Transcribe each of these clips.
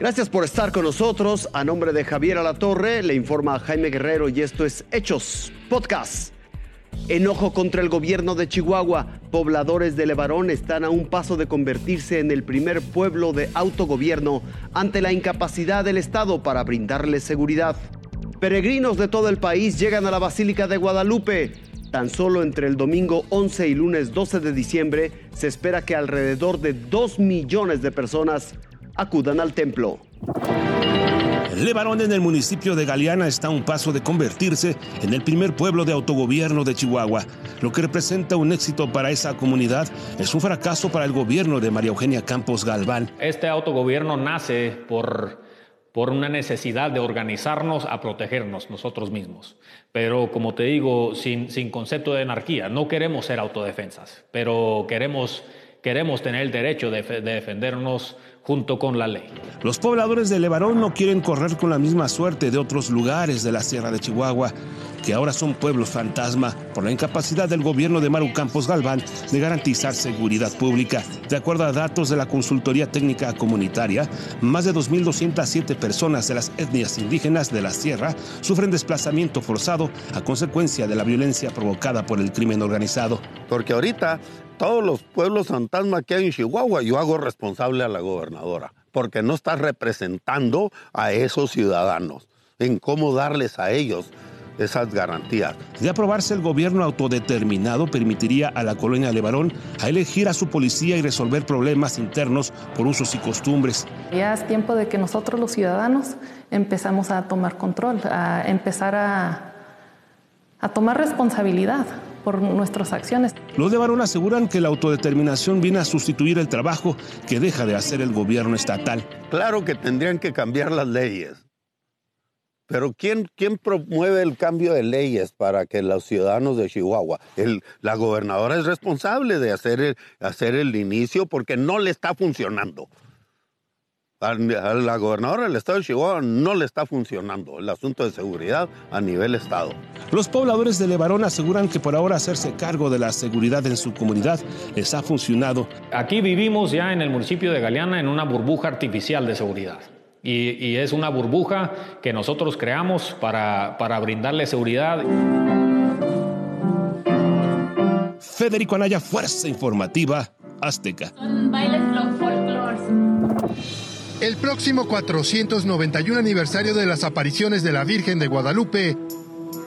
Gracias por estar con nosotros. A nombre de Javier Alatorre, le informa Jaime Guerrero y esto es Hechos Podcast. Enojo contra el gobierno de Chihuahua. Pobladores de Levarón están a un paso de convertirse en el primer pueblo de autogobierno ante la incapacidad del Estado para brindarles seguridad. Peregrinos de todo el país llegan a la Basílica de Guadalupe. Tan solo entre el domingo 11 y lunes 12 de diciembre se espera que alrededor de 2 millones de personas acudan al templo. Levarón en el municipio de Galeana está a un paso de convertirse en el primer pueblo de autogobierno de Chihuahua. Lo que representa un éxito para esa comunidad es un fracaso para el gobierno de María Eugenia Campos Galván. Este autogobierno nace por por una necesidad de organizarnos a protegernos nosotros mismos. Pero como te digo, sin, sin concepto de anarquía, no queremos ser autodefensas, pero queremos, queremos tener el derecho de, de defendernos junto con la ley. Los pobladores de Levarón no quieren correr con la misma suerte de otros lugares de la Sierra de Chihuahua, que ahora son pueblos fantasma por la incapacidad del gobierno de Maru Campos Galván de garantizar seguridad pública. De acuerdo a datos de la Consultoría Técnica Comunitaria, más de 2.207 personas de las etnias indígenas de la Sierra sufren desplazamiento forzado a consecuencia de la violencia provocada por el crimen organizado. Porque ahorita todos los pueblos fantasma que hay en Chihuahua, yo hago responsable a la gobernadora, porque no está representando a esos ciudadanos en cómo darles a ellos esas garantías. De aprobarse el gobierno autodeterminado permitiría a la colonia Levarón a elegir a su policía y resolver problemas internos por usos y costumbres. Ya es tiempo de que nosotros los ciudadanos empezamos a tomar control, a empezar a, a tomar responsabilidad por nuestras acciones. Los de Barón aseguran que la autodeterminación viene a sustituir el trabajo que deja de hacer el gobierno estatal. Claro que tendrían que cambiar las leyes, pero ¿quién, quién promueve el cambio de leyes para que los ciudadanos de Chihuahua? El, la gobernadora es responsable de hacer el, hacer el inicio porque no le está funcionando. A la gobernadora del estado de Chihuahua no le está funcionando el asunto de seguridad a nivel estado. Los pobladores de Levarón aseguran que por ahora hacerse cargo de la seguridad en su comunidad les ha funcionado. Aquí vivimos ya en el municipio de Galeana en una burbuja artificial de seguridad. Y, y es una burbuja que nosotros creamos para, para brindarle seguridad. Federico Anaya, Fuerza Informativa Azteca. Bailes folclores. El próximo 491 aniversario de las apariciones de la Virgen de Guadalupe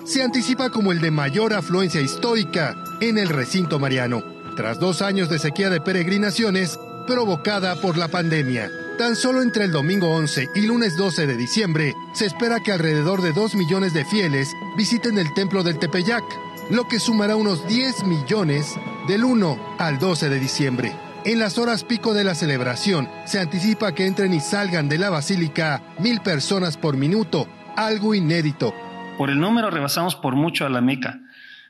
se anticipa como el de mayor afluencia histórica en el recinto mariano, tras dos años de sequía de peregrinaciones provocada por la pandemia. Tan solo entre el domingo 11 y lunes 12 de diciembre se espera que alrededor de 2 millones de fieles visiten el templo del Tepeyac, lo que sumará unos 10 millones del 1 al 12 de diciembre. En las horas pico de la celebración, se anticipa que entren y salgan de la basílica mil personas por minuto, algo inédito. Por el número rebasamos por mucho a la Meca,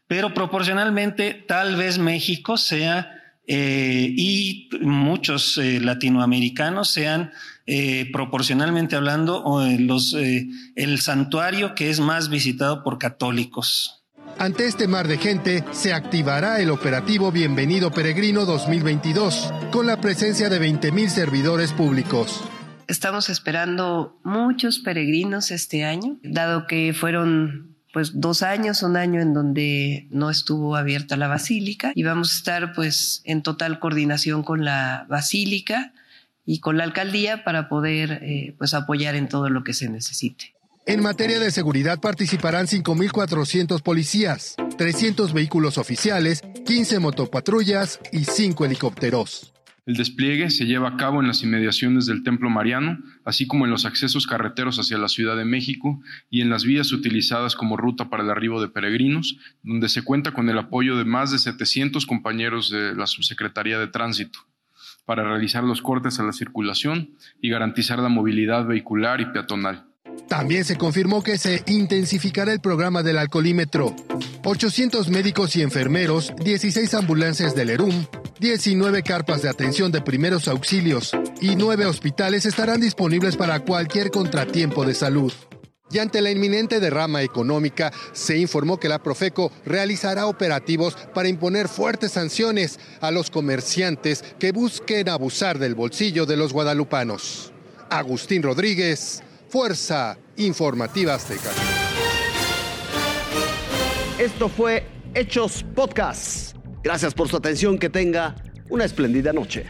pero proporcionalmente tal vez México sea eh, y muchos eh, latinoamericanos sean eh, proporcionalmente hablando los, el santuario que es más visitado por católicos. Ante este mar de gente, se activará el operativo Bienvenido Peregrino 2022, con la presencia de 20.000 servidores públicos. Estamos esperando muchos peregrinos este año, dado que fueron pues dos años, un año en donde no estuvo abierta la basílica y vamos a estar pues en total coordinación con la basílica y con la alcaldía para poder eh, pues apoyar en todo lo que se necesite. En materia de seguridad participarán 5.400 policías, 300 vehículos oficiales, 15 motopatrullas y 5 helicópteros. El despliegue se lleva a cabo en las inmediaciones del Templo Mariano, así como en los accesos carreteros hacia la Ciudad de México y en las vías utilizadas como ruta para el arribo de peregrinos, donde se cuenta con el apoyo de más de 700 compañeros de la Subsecretaría de Tránsito para realizar los cortes a la circulación y garantizar la movilidad vehicular y peatonal. También se confirmó que se intensificará el programa del alcoholímetro. 800 médicos y enfermeros, 16 ambulancias del ERUM, 19 carpas de atención de primeros auxilios y 9 hospitales estarán disponibles para cualquier contratiempo de salud. Y ante la inminente derrama económica, se informó que la Profeco realizará operativos para imponer fuertes sanciones a los comerciantes que busquen abusar del bolsillo de los guadalupanos. Agustín Rodríguez, Fuerza Informativa Azteca. Esto fue Hechos Podcast. Gracias por su atención, que tenga una espléndida noche.